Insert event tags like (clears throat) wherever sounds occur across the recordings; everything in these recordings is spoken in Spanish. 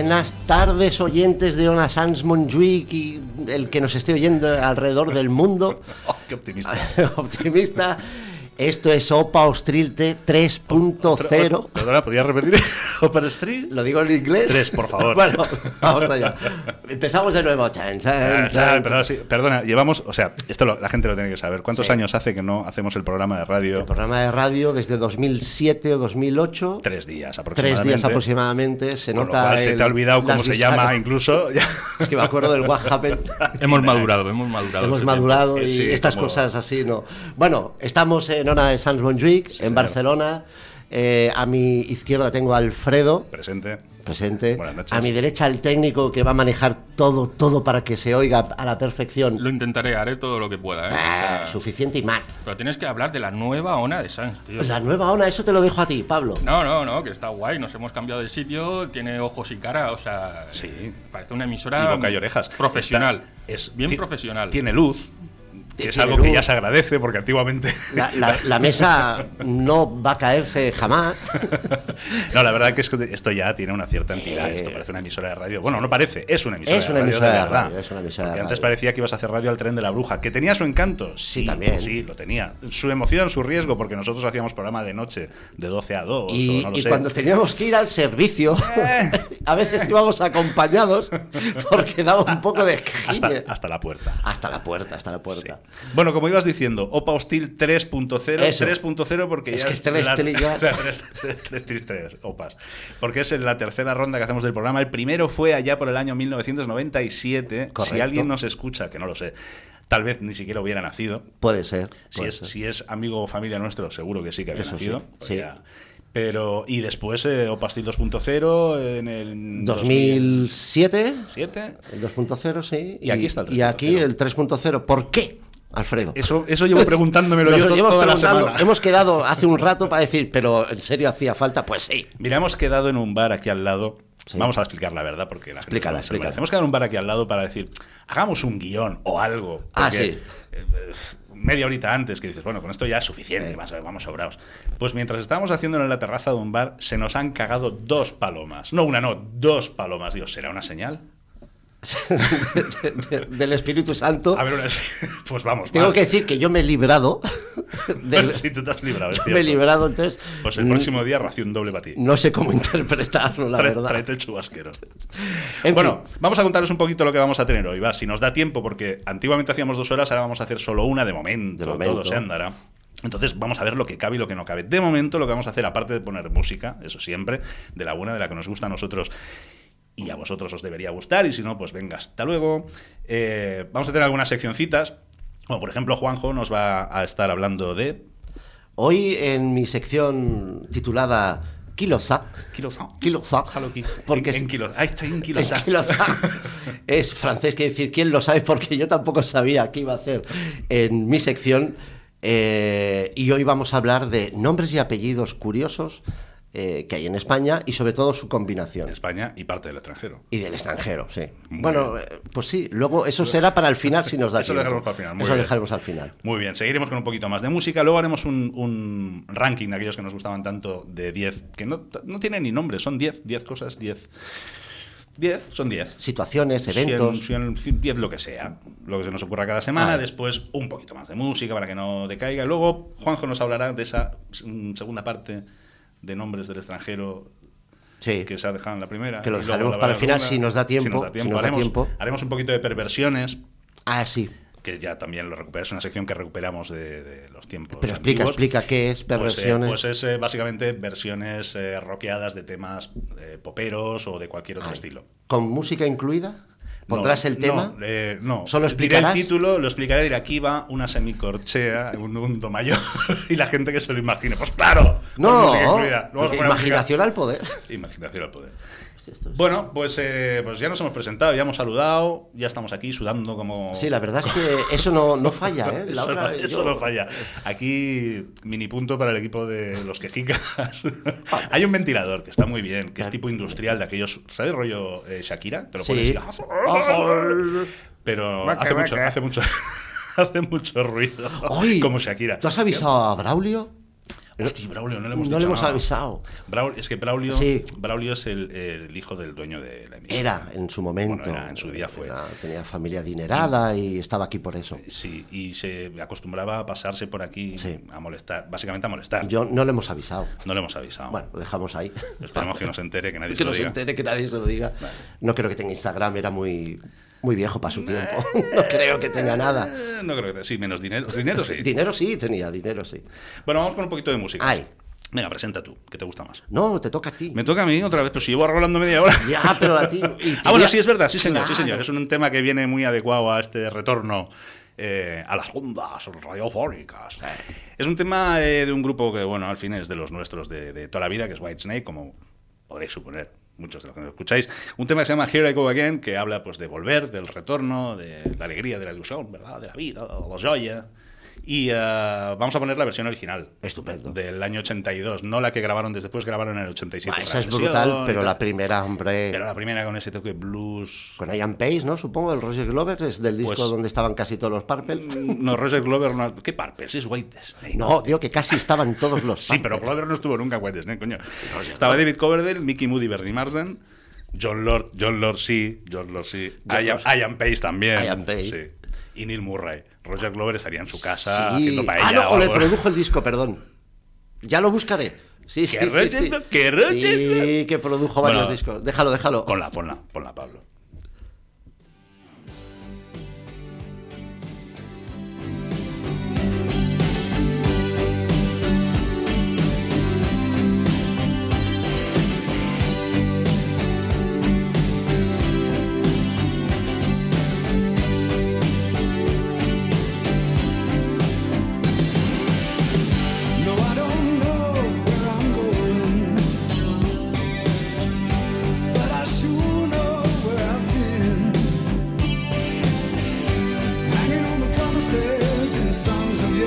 Buenas tardes, oyentes de Ona Sans Montjuic y el que nos esté oyendo alrededor del mundo. (laughs) Oh, qué optimista. (laughs) Optimista. Esto es Opa Ostrilte 3.0. Perdona, ¿podrías repetir? (laughs) ¿Opa Street? ¿Lo digo en inglés? Tres, por favor. (laughs) bueno, vamos allá. (laughs) Empezamos de nuevo. Chan, chan, Ah, chan. perdona, sí, perdona, llevamos, o sea, esto lo- la gente lo tiene que saber. ¿Cuántos Sí. años hace que no hacemos el programa de radio? El programa de radio desde 2007 o 2008. Tres días Tres aproximadamente. días aproximadamente. Se Con lo nota. se te ha olvidado cómo se llama incluso. Es que me acuerdo del What Happened. Hemos madurado, hemos madurado. Hemos madurado tiempo. y Sí, estas como- cosas así, ¿no? Bueno, estamos en Ona de Sans Montjuic, en señor. Barcelona. Eh, a mi izquierda tengo a Alfredo, Presente. presente. Buenas noches. A mi derecha el técnico que va a manejar todo, todo para que se oiga a la perfección. Lo intentaré, haré todo lo que pueda, ¿eh? Ah, suficiente y más. Pero tienes que hablar de la nueva ONA de Sans, tío. La nueva ONA, eso te lo dejo a ti, Pablo. No, no, no, que está guay, nos hemos cambiado de sitio, tiene ojos y cara, o sea, Sí. eh, parece una emisora Y boca y orejas. profesional, Está- es bien profesional. Tiene luz, que es algo que ya se agradece porque antiguamente. La, la- la mesa no va a caerse jamás. (laughs) no, la verdad que es que esto ya tiene una cierta entidad. Sí. Esto parece una emisora de radio. Bueno, no parece, es una emisora Es de una radio. emisora de radio, es una emisora de Porque antes radio. parecía que ibas a hacer radio al tren de la bruja, que tenía su encanto. Sí, también. Sí, lo tenía. Su emoción, su riesgo, porque nosotros hacíamos programa de noche, de 12 a 2. Y, o no lo y sé. cuando teníamos que ir al servicio, Eh. (laughs) a veces íbamos acompañados porque daba un poco de (laughs) hasta, hasta la puerta. Hasta la puerta, hasta la puerta. Bueno, como ibas diciendo, Opa Hostil 3.0, Eso. 3.0 porque Es ya que es tres la, trillas. la (laughs) tres, tres, tres tristes opas. Porque es en la tercera ronda que hacemos del programa. El primero fue allá por el año 1997. Si Correcto. alguien nos escucha, que no lo sé, tal vez ni siquiera hubiera nacido. Puede ser. Si puede es, ser. si es amigo o familia nuestro, seguro que sí que había Eso sí, nacido. Pues sí. ya. Pero, y después eh, Opa Hostil 2.0 en el 2007, 2007. el 2.0, sí. Y aquí está el Y aquí 3.0. el 3.0. ¿Por qué, Alfredo? Eso, eso llevo preguntándomelo yo toda la preguntando. semana. (laughs) Hemos quedado hace un rato para decir, pero ¿en serio hacía falta? Pues sí. Mira, hemos quedado en un bar aquí al lado. Sí. Vamos a explicar la verdad porque la gente Explícala, merece. Hemos quedado en un bar aquí al lado para decir, hagamos un guion o algo. Ah, sí. eh, media horita antes que dices, bueno, con esto ya es suficiente, Sí. vamos sobrados. Pues mientras estábamos haciéndolo en la terraza de un bar, se nos han cagado dos palomas. No una, no, dos palomas. Dios, ¿será una señal? (laughs) De- del Espíritu Santo. A ver, una- (laughs) pues vamos. Tengo que decir que yo me he librado. (laughs) del- Sí, tú te has librado, es yo me he librado, entonces. Pues el mm, próximo día ración doble para ti. No sé cómo interpretarlo, la Trae- verdad. Tráete el chubasquero. En bueno, fin. vamos a contaros un poquito lo que vamos a tener hoy, va. Si nos da tiempo, porque antiguamente hacíamos dos horas, ahora vamos a hacer solo una de momento. De momento. Todo se andará. Entonces vamos a ver lo que cabe y lo que no cabe. De momento lo que vamos a hacer, aparte de poner música, eso siempre, de la buena, de la que nos gusta a nosotros y a vosotros os debería gustar, y si no, pues venga, hasta luego. Eh, vamos a tener algunas seccioncitas. Como por ejemplo, Juanjo nos va a estar hablando de... Hoy en mi sección titulada Kilosa. Kilosa. Kilosa. Porque en, es- en kilo- Ahí estoy en kilosa. Kilosa. (laughs) Es francés, que decir, ¿quién lo sabe? Porque yo tampoco sabía qué iba a hacer en mi sección. Eh, y hoy vamos a hablar de nombres y apellidos curiosos eh, que hay en España y sobre todo su combinación. En España y parte del extranjero. Y del extranjero, sí. Muy bueno, bien. eh, pues sí, luego eso será para el final si nos da (laughs) Eso tiempo. lo dejaremos para el final, muy Eso bien. dejaremos al final. Muy bien, seguiremos con un poquito más de música. Luego haremos un, un ranking de aquellos que nos gustaban tanto de 10, que no, no tienen ni nombre, son 10, 10 cosas, 10. 10, son 10. Situaciones, eventos. 10 lo que sea, lo que se nos ocurra cada semana. Vale. Después un poquito más de música para que no decaiga. Luego Juanjo nos hablará de esa mm, segunda parte de nombres del extranjero Sí. que se ha dejado en la primera. Que lo dejaremos para el final, si nos da tiempo, Si nos da si tiempo, da haremos, tiempo. haremos un poquito de perversiones Ah, sí. que ya también lo recupera, es una sección que recuperamos de, de los tiempos. Pero explica, antiguos. explica qué es Pues, eh, perversiones. Pues, es eh, básicamente versiones eh, rockeadas de temas poperos o de cualquier otro Ay. estilo. ¿Con música incluida? ¿Pondrás No, el tema? No, eh, no. ¿Solo Diré explicarás? el título, lo explicaré, diré aquí va una semicorchea, un, un do mayor, (laughs) y la gente que se lo imagine. Pues claro, No, os ponemos imaginación al poder. Imaginación al poder. Hostia, esto es- Bueno, pues, eh, pues ya nos hemos presentado, ya hemos saludado, ya estamos aquí sudando como... Sí, la verdad es que (laughs) eso no, no falla, ¿eh? La Eso, otra no, vez eso yo- no falla. Aquí, mini punto para el equipo de los quejicas. (laughs) Hay un ventilador que está muy bien, que es tipo industrial, de aquellos. ¿Sabes rollo eh, Shakira? Te lo Sí. pones y- Pero Vaca, hace mucho, hace mucho, (laughs) hace mucho ruido. Como Shakira. ¿Tú has avisado a Braulio? Hostia, Braulio, no le hemos no dicho le hemos nada. avisado. Braulio- es que Braulio, Sí. Braulio es el, el hijo del dueño de la emisora. Era en su momento. Bueno, era, en su día fue. Era- tenía familia adinerada y estaba aquí por eso. Sí, y se acostumbraba a pasarse por aquí Sí. a molestar, básicamente a molestar. Yo no le hemos avisado. No le hemos avisado. Bueno, lo dejamos ahí. Esperemos que no se entere, que nadie (laughs) se que lo no se diga. entere, que nadie se lo diga. No creo que tenga Instagram, era muy, muy viejo para su tiempo. (laughs) No creo que tenga nada. Eh, no creo que sí, menos dinero. Dinero sí. (laughs) Dinero sí tenía, dinero sí. bueno, vamos con un poquito de música. Ay. Venga, presenta tú, que te gusta más. No, te toca a ti. Me toca a mí otra vez, pero si llevo rolando media hora. Ya, pero a ti. (laughs) Ah, bueno, sí, es verdad, sí, señor, sí, señor. Es un tema que viene muy adecuado a este retorno eh, a las ondas radiofónicas. Es un tema eh, de un grupo que, bueno, al fin es de los nuestros de, de toda la vida, que es Whitesnake, como podréis suponer muchos de los que nos escucháis. Un tema que se llama Here I Go Again, que habla pues de volver, del retorno, de la alegría, de la ilusión, ¿verdad? De la vida, de la joya. Y eh, vamos a poner la versión original. Estupendo. Del año 82, no la que grabaron después, grabaron en el 87. Bah, esa es brutal, pero la primera, hombre. Pero la primera con ese toque blues. Con Ian Pace, ¿no? Supongo, el Roger Glover es del disco Pues- donde estaban casi todos los Purple. No, Roger Glover no. ¿Qué Parpers? Es White Snake. No, digo que casi estaban todos los (laughs) Sí, pero Purple. Glover no estuvo nunca en White Snake, coño. Estaba David Coverdale, Mickey Moody, Bernie Marsden, John Lord, John Lord sí, John Lord sí. Ian Pace también. Ian Pace. Sí. Y Neil Murray. Roger Glover estaría en su casa Sí. haciendo paella. Ah, no, o o le produjo el disco, perdón. Ya lo buscaré. Sí, sí, ¿Que sí, Roger sí. que Roger Sí, que produjo varios Bueno, discos. Déjalo, déjalo. Ponla, ponla, ponla, Pablo.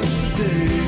Yesterday,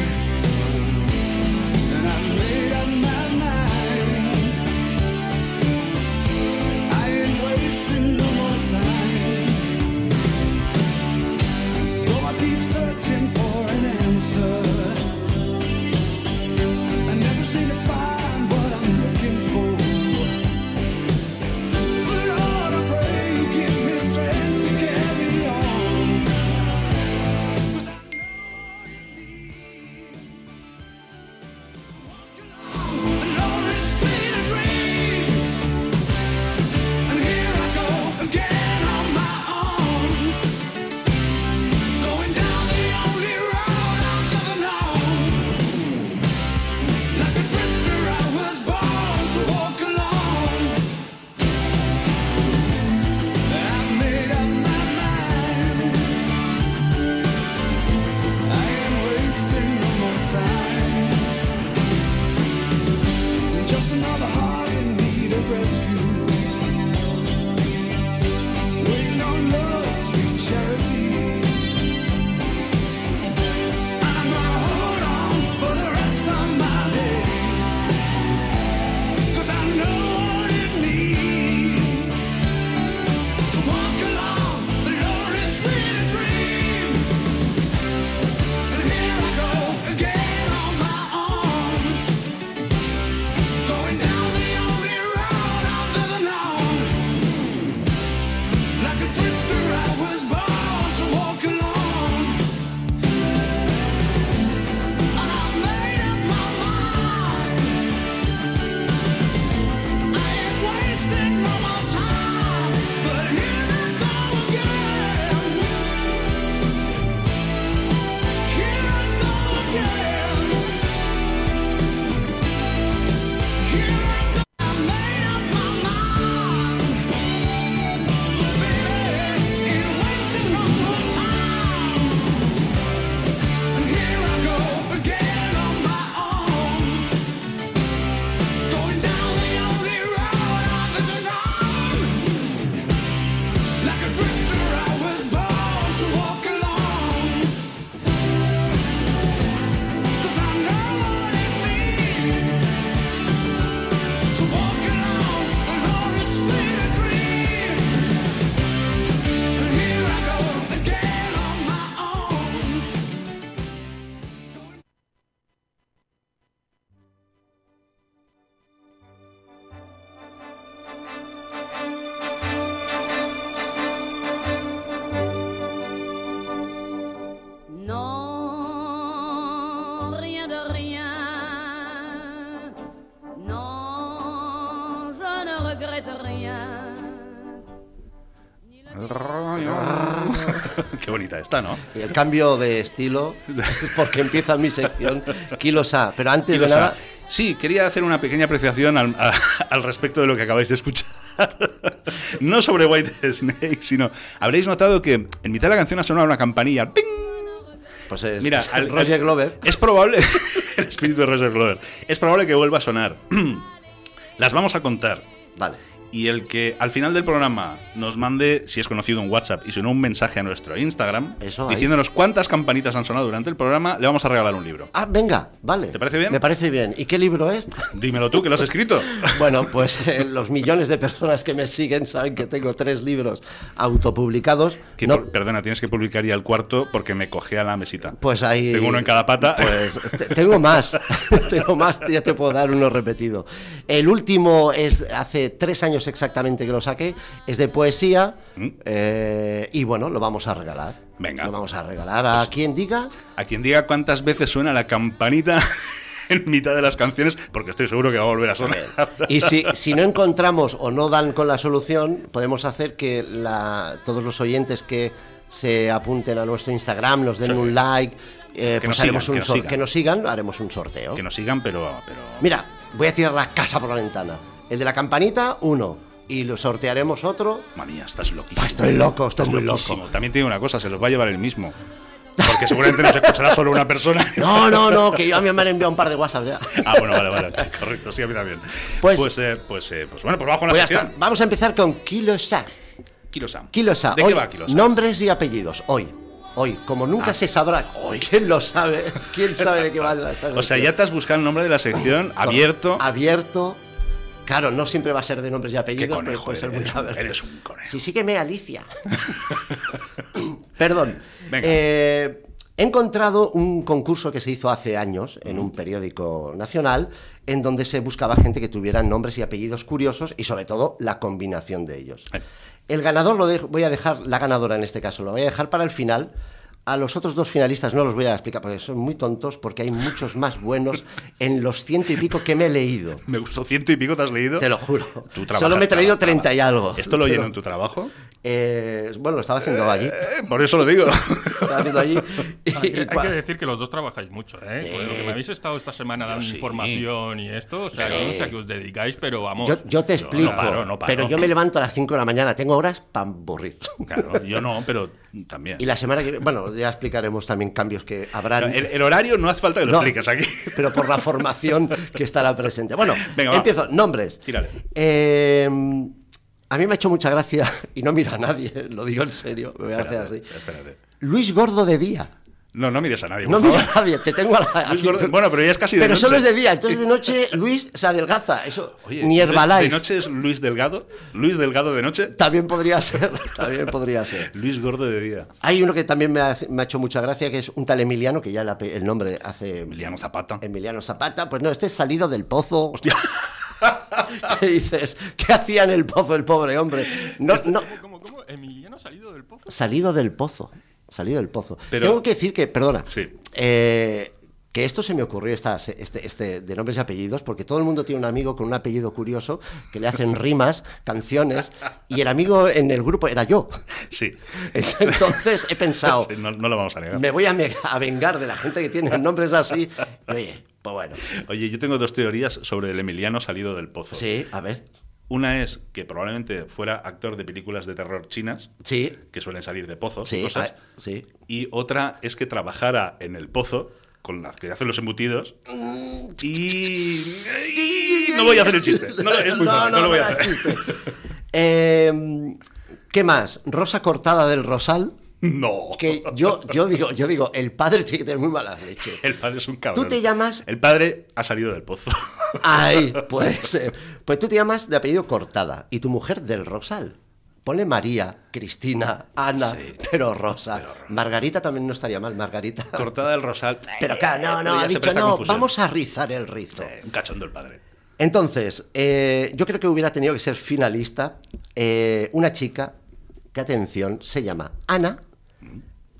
Y el cambio de estilo, (laughs) porque empieza mi sección, Kilosa. Pero antes de nada, sí, quería hacer una pequeña apreciación al, a- al respecto de lo que acabáis de escuchar. (laughs) no sobre White Snake, sino habréis notado que en mitad de la canción ha sonado una campanilla. ¡Ping! pues es, Mira, al- Roger Glover. Es probable. (laughs) el espíritu de Roger Glover. Es probable que vuelva a sonar. (clears throat) Las vamos a contar. Vale. Y el que al final del programa nos mande, si es conocido, un WhatsApp y si no, un mensaje a nuestro Instagram Eso ahí. diciéndonos cuántas campanitas han sonado durante el programa, le vamos a regalar un libro. Ah, venga, vale. ¿Te parece bien? Me parece bien. ¿Y qué libro es? (laughs) Dímelo tú, que lo has escrito. (laughs) Bueno, pues eh, los millones de personas que me siguen saben que tengo tres libros autopublicados. Que No- por- perdona, tienes que publicar ya el cuarto porque me cogea la mesita. Pues ahí. Tengo uno en cada pata. (laughs) Pues te- tengo más. tengo más, ya te puedo dar uno repetido. El último es hace tres años exactamente que lo saqué. Es de poesía. ¿Mm? eh, y bueno, lo vamos a regalar. Venga. Lo vamos a regalar a quien diga. A quien diga cuántas veces suena la campanita (laughs) en mitad de las canciones, porque estoy seguro que va a volver a sonar. Y si, si no encontramos o no dan con la solución, podemos hacer que la- todos los oyentes que se apunten a nuestro Instagram, nos den Sí. un like, eh, Que pues nos haremos sigan, un que nos que nos sigan, haremos un sorteo. Que nos sigan, pero. pero... Mira, voy a tirar la casa por la ventana. El de la campanita, uno. Y lo sortearemos otro. Manía, estás loquísimo. Ah, estoy loco, estoy Estás muy loquísimo. loco. También tiene una cosa, se los va a llevar el mismo. Porque seguramente nos escuchará solo una persona. (laughs) No, no, no, que yo a mí me han enviado un par de WhatsApp ya. Ah, bueno, vale, vale. (laughs) Correcto, sí, a mí también. Pues- Pues, eh, pues, eh, pues bueno, pues vamos con la Pues sección. Vamos a empezar con Kilosa. Kilosa. Kilosa. ¿De hoy, qué va Kilosa? Nombres y apellidos. Hoy. Hoy. Como nunca Ah. se sabrá. ¿Quién lo sabe? ¿Quién sabe de qué (laughs) va esta O sea, sección? ya te has buscado el nombre de la sección abierto. Abierto. Claro, no siempre va a ser de nombres y apellidos, pero puede ser muy eres, un, eres un conejo. Sí, sígueme, Alicia. (laughs) Perdón. Venga. Eh, he encontrado un concurso que se hizo hace años en un periódico nacional en donde se buscaba gente que tuviera nombres y apellidos curiosos y sobre todo la combinación de ellos. Eh. El ganador lo voy a dejar, la ganadora en este caso, lo voy a dejar para el final. A los otros dos finalistas no los voy a explicar porque son muy tontos, porque hay muchos más buenos en los ciento y pico que me he leído. (laughs) Me gustó ciento y pico, ¿te has leído? Te lo juro. Tú Solo me he trabajas, 30 y algo. ¿Esto lo Pero, lleno en tu trabajo? Eh, bueno, lo estaba haciendo allí. Eh, por eso lo digo. Lo estaba haciendo allí. (laughs) Y- Hay que, hay decir que los dos trabajáis mucho, ¿eh? Con lo que me habéis estado esta semana dando sí. información y esto, o sea, yo no sé a qué os dedicáis, pero vamos. yo, yo te Yo no explico, paro, no paro. pero yo me levanto a las 5 de la mañana, tengo horas para aburrir. Claro, yo no, pero también. Y la semana que viene, bueno, ya explicaremos también cambios que habrán. El, el horario no hace falta que lo No, expliques aquí. Pero por la formación que estará presente. Bueno, Venga, va. empiezo. Nombres. Tírale. Eh, a mí me ha hecho mucha gracia, (laughs) y no miro a nadie, lo digo en serio, me voy a hacer así. Espérate. Luis Gordo de día. No, no mires a nadie. No miro a nadie, te tengo a la. Luis Gordo- (laughs) bueno, pero ya es casi de Pero noche. solo es de día, entonces de noche Luis se adelgaza. Eso, Oye, ni ¿de- Herbalife. ¿De noche es Luis Delgado? ¿Luis Delgado de noche? También podría ser, (laughs) también podría ser. Luis Gordo de día. Hay uno que también me ha, me ha hecho mucha gracia, que es un tal Emiliano, que ya el nombre hace Emiliano Zapata. Emiliano Zapata. Pues no, este es salido del pozo. Hostia. (laughs) ¿Qué dices? ¿Qué hacía en el pozo el pobre hombre? No, no, ¿Cómo, cómo? ¿Emiliano ha salido del pozo? salido del pozo. Salido del pozo. Pero- Tengo que decir que, perdona, Sí. eh, que esto se me ocurrió, esta, este, este de nombres y apellidos, porque todo el mundo tiene un amigo con un apellido curioso que le hacen rimas, canciones, y el amigo en el grupo era yo. Sí. Entonces he pensado, Sí, no, no lo vamos a negar. me voy a, a vengar de la gente que tiene nombres así. Y, Oye, pues bueno. Oye, yo tengo dos teorías sobre el Emiliano salido del pozo. Sí, a ver. Una es que probablemente fuera actor de películas de terror chinas, Sí, que suelen salir de pozos y sí, cosas. ah, sí. Y otra es que trabajara en el pozo con las que hacen los embutidos. Y. (laughs) y no voy a hacer el chiste. No, es muy (laughs) fácil, no, lo voy a hacer. chiste. Eh, ¿Qué más? Rosa cortada del Rosal. No. Que yo, yo digo, yo digo, el padre tiene que tener muy mala leche. (laughs) El padre es un cabrón. Tú te llamas- El padre ha salido del pozo. Ay, puede ser. Pues tú te llamas de apellido Cortada y tu mujer del Rosal. Ponle María, Cristina, Ana, Sí. pero Rosa. Margarita también no estaría mal, Margarita. Cortada del rosal. (laughs) Pero claro, no, Pero no, ha dicho, no, confusión. vamos a rizar el rizo. Un cachondo el padre. Entonces, eh, yo creo que hubiera tenido que ser finalista eh, una chica que, atención, se llama Ana,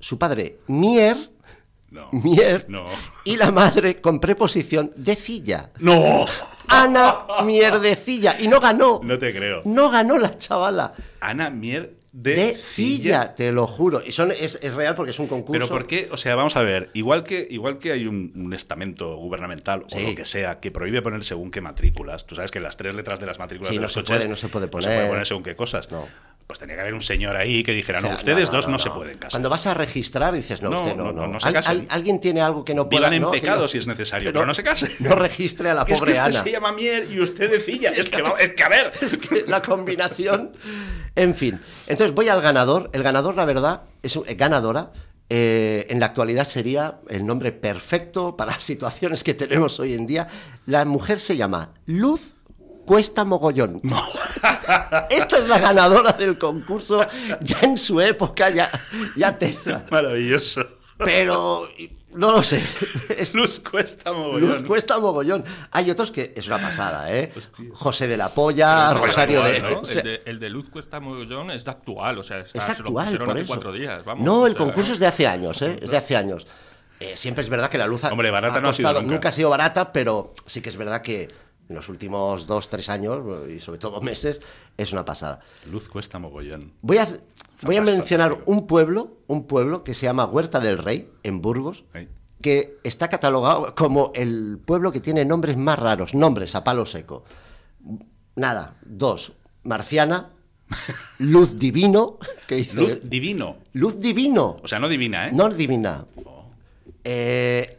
su padre Mier, No. Mier, No. y la madre con preposición de Cilla. ¡No! (laughs) Ana Mierdecilla. Y no ganó. No te creo. No ganó la chavala. Ana Mier de, te lo juro. Y son, es, es real porque es un concurso. Pero ¿por qué? O sea, vamos a ver, igual que, igual que hay un, un estamento gubernamental o lo que sea que prohíbe poner según qué matrículas, tú sabes que las tres letras de las matrículas Sí, de no los se coches puede- no se puede No poner. se puede poner según qué cosas. No. Pues tenía que haber un señor ahí que dijera, O sea, no, ustedes no, dos no, se pueden casar. Cuando vas a registrar dices, no, No, usted no, no, se Al- casen. al- alguien tiene algo que no pueda Vivan en pecado no- si es necesario, pero no se case. No registre a la (laughs) es pobre que usted Ana. se llama Mier y usted decilla. Es que, es que a ver. (laughs) Es que la combinación. En fin. Entonces voy al ganador. El ganador, la verdad, es eh, ganadora. eh, en la actualidad sería el nombre perfecto para las situaciones que tenemos hoy en día. La mujer se llama Luz Cuesta Mogollón. (laughs) (laughs) Esta es la ganadora del concurso. Ya en su época, ya, ya Tesla. (laughs) Maravilloso. Pero no lo sé. Es, (laughs) Luz cuesta mogollón. Luz cuesta mogollón. Hay otros que es una pasada, ¿eh? Hostia. José de la Polla, es Rosario de. actual, ¿no? o sea, el, de, el de Luz Cuesta Mogollón es de actual, o sea, está, es se lo actual, por hace eso. cuatro días. Vamos, no, o el sea, concurso es de hace años, ¿eh? Es de hace años. Eh, siempre es verdad que la luz ha, Hombre, barata no ha sido costado- nunca. ha sido barata, pero sí que es verdad que en los últimos dos, tres años, y sobre todo meses, es una pasada. Luz cuesta mogollón. Voy a, voy a mencionar fantástico. un pueblo, un pueblo que se llama Huerta del Rey, en Burgos, que está catalogado como el pueblo que tiene nombres más raros, nombres a palo seco. Nada, dos, Marciana, (laughs) Luz Divino, que dice... Luz divino. Luz Divino, O sea, no divina, ¿eh? no es divina. Eh,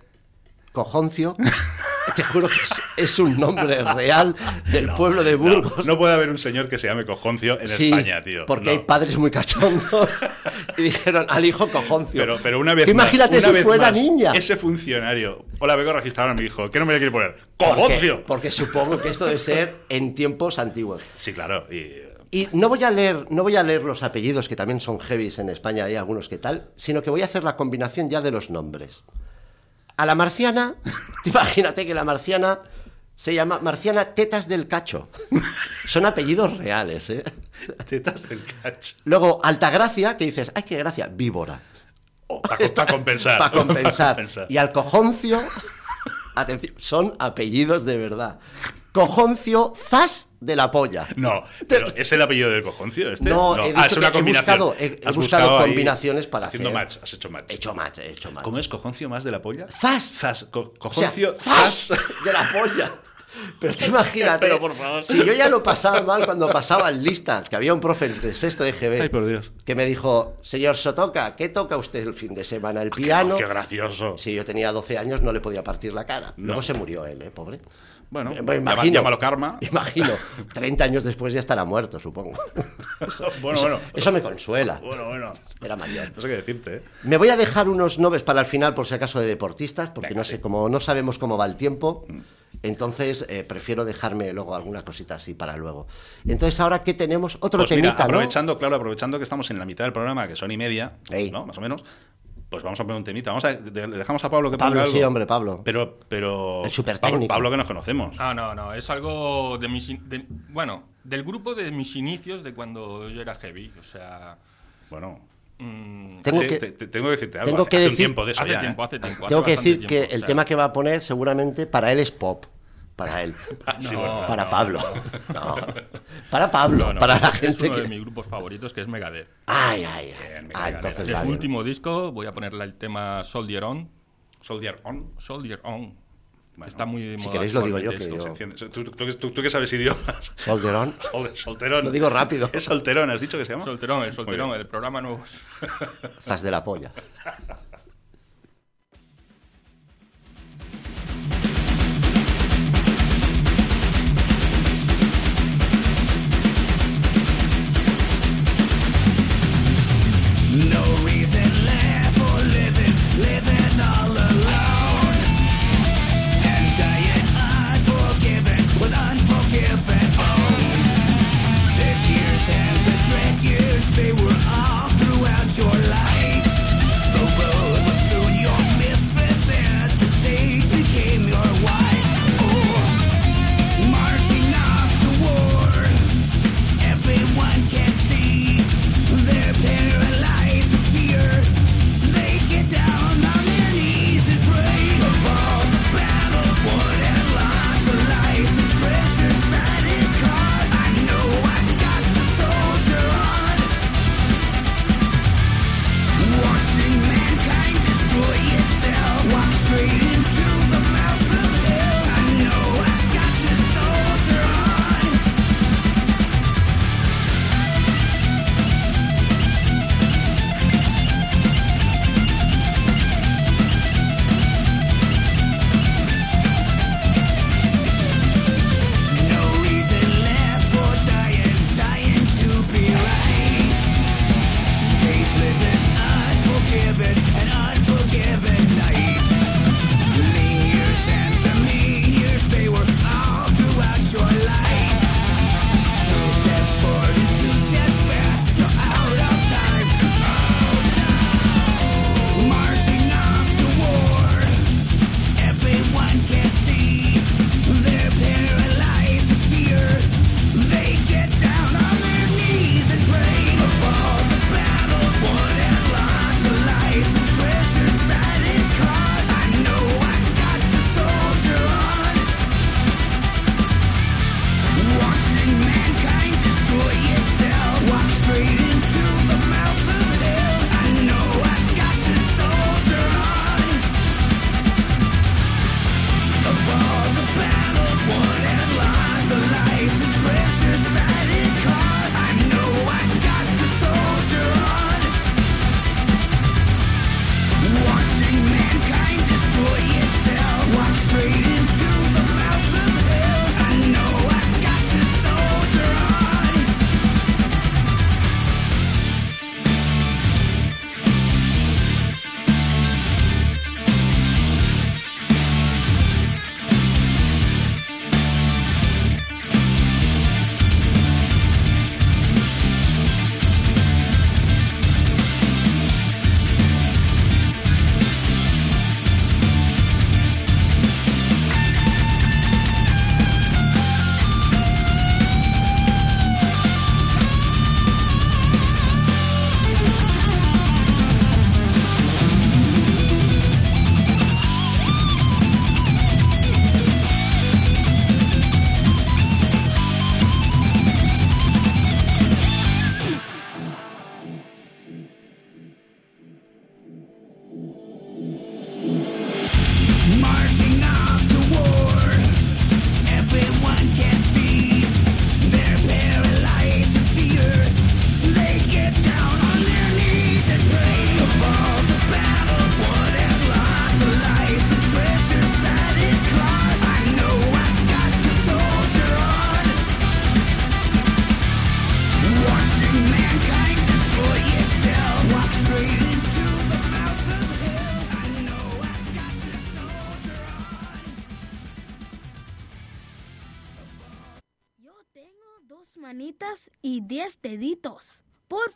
Cojoncio, (laughs) te juro que es, es un nombre real del pueblo de No, Burgos. No, puede haber un señor que se llame Cojoncio en Sí, España, tío. Porque No. hay padres muy cachondos y dijeron al hijo cojoncio. Pero, pero una vez Tú más, imagínate una si fuera más, niña. Ese funcionario. Hola, vengo a registrar a mi hijo. ¿Qué nombre le quiere poner? Porque- ¡Cojoncio! Porque supongo que esto debe ser en tiempos antiguos. Sí, claro. Y, Y no voy a leer, no voy a leer los apellidos que también son heavies en España, hay algunos que tal, sino que voy a hacer la combinación ya de los nombres. A la marciana, (laughs) imagínate que la marciana se llama Marciana Tetas del Cacho. Son apellidos reales, ¿eh? (laughs) tetas del cacho. Luego Altagracia, que dices, ay, qué gracia, víbora. Para compensar. Para (laughs) compensar. Pa' compensar. Y al cojoncio, atención, son apellidos de verdad. Cojoncio Zas de la polla. No, pero ¿es el apellido del cojoncio este? No, he ah, dicho es una que he combinación. buscado- he- he Has buscado combinaciones para haciendo hacer- match, has hecho match. He hecho match, he hecho match. ¿Cómo es cojoncio más de la polla? Zas. Zas. co- O sea, cojoncio. ¡zas! zas. de la polla. (laughs) Pero te imaginas, Pero, por favor. si yo ya lo pasaba mal cuando pasaba en lista, que había un profe de sexto de GB Ay, por Dios. que me dijo, señor Sotoca, ¿qué toca usted el fin de semana? ¿El piano? Oh, qué gracioso. Si yo tenía 12 años no le podía partir la cara. Luego No. se murió él, ¿eh? Pobre. Bueno, llama- llámalo karma. (laughs) Imagino. 30 años después ya estará muerto, supongo. (laughs) bueno, eso, bueno. eso me consuela. Bueno, bueno. Era mayor. No sé qué decirte, ¿eh? Me voy a dejar unos nombres para el final, por si acaso, de deportistas, porque Venga, no sé, sí. como no sabemos cómo va el tiempo, entonces eh, prefiero dejarme luego alguna cosita así para luego. Entonces, ahora, ¿qué tenemos? Otro Pues mira, temita, ¿no? aprovechando, claro, aprovechando que estamos en la mitad del programa, que son y media, Ey. ¿no? Más o menos. Pues vamos a poner un temita. Vamos a, de- le dejamos a Pablo que Pablo, ponga algo. sí, hombre, Pablo. Pero, pero. El supertécnico. Pablo, Pablo que nos conocemos. No, no, no, es algo de mis... de- bueno, del grupo de mis inicios de cuando yo era heavy, o sea... Bueno. mm, Tengo te, que- te- te- tengo que decirte algo. tengo hace, que hace un decir- tiempo de eso hace ya, tiempo, ¿eh? hace tiempo. hace Tengo que bastante decir que tiempo, o el sea, tema que va a poner seguramente para él es pop. Para él. (laughs) Sí, No, bueno. para no, Pablo. No. Para Pablo. no, no, para la es gente uno de que... mis grupos favoritos, que es Megadeth. Ay, ay, ay. Bien, Ah, entonces De va su último disco voy a ponerle el tema Soldier On. Soldier On. Soldier On. Bueno, Está muy si queréis lo digo yo, que yo-. ¿Tú, tú, tú- tú que sabes idiomas. Soldier on. (laughs) Sol- solterón. Lo digo rápido. (laughs) Es solterón, ¿has dicho que se llama? Solterón, el solterón, el programa nuevo. Zas de la polla.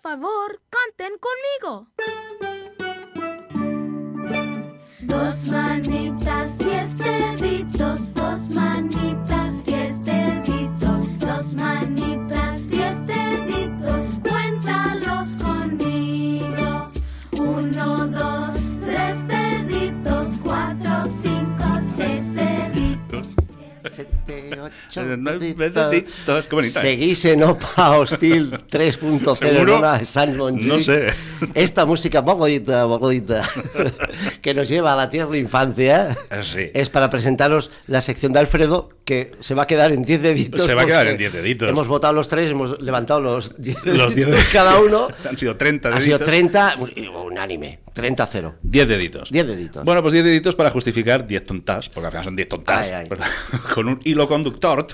Favor, canten conmigo. Seguís en Opa Hostil (laughs) 3.0 en San. No sé. Esta música bonita, bonita, (laughs) que nos lleva a la tierra infancia, Eh, sí. es para presentaros la sección de Alfredo, que se va a quedar en 10 deditos. Se va a quedar en 10 deditos. Hemos votado los tres, hemos levantado los (laughs) 10 Los deditos 10 cada uno. (laughs) Han sido 30 Ha sido deditos. 30, unánime, 30-0. 10 deditos. 10 deditos. Bueno, pues 10 deditos para justificar 10 tontas, porque al final son 10 tontas, Ay, ay. (laughs) con un hilo conductor,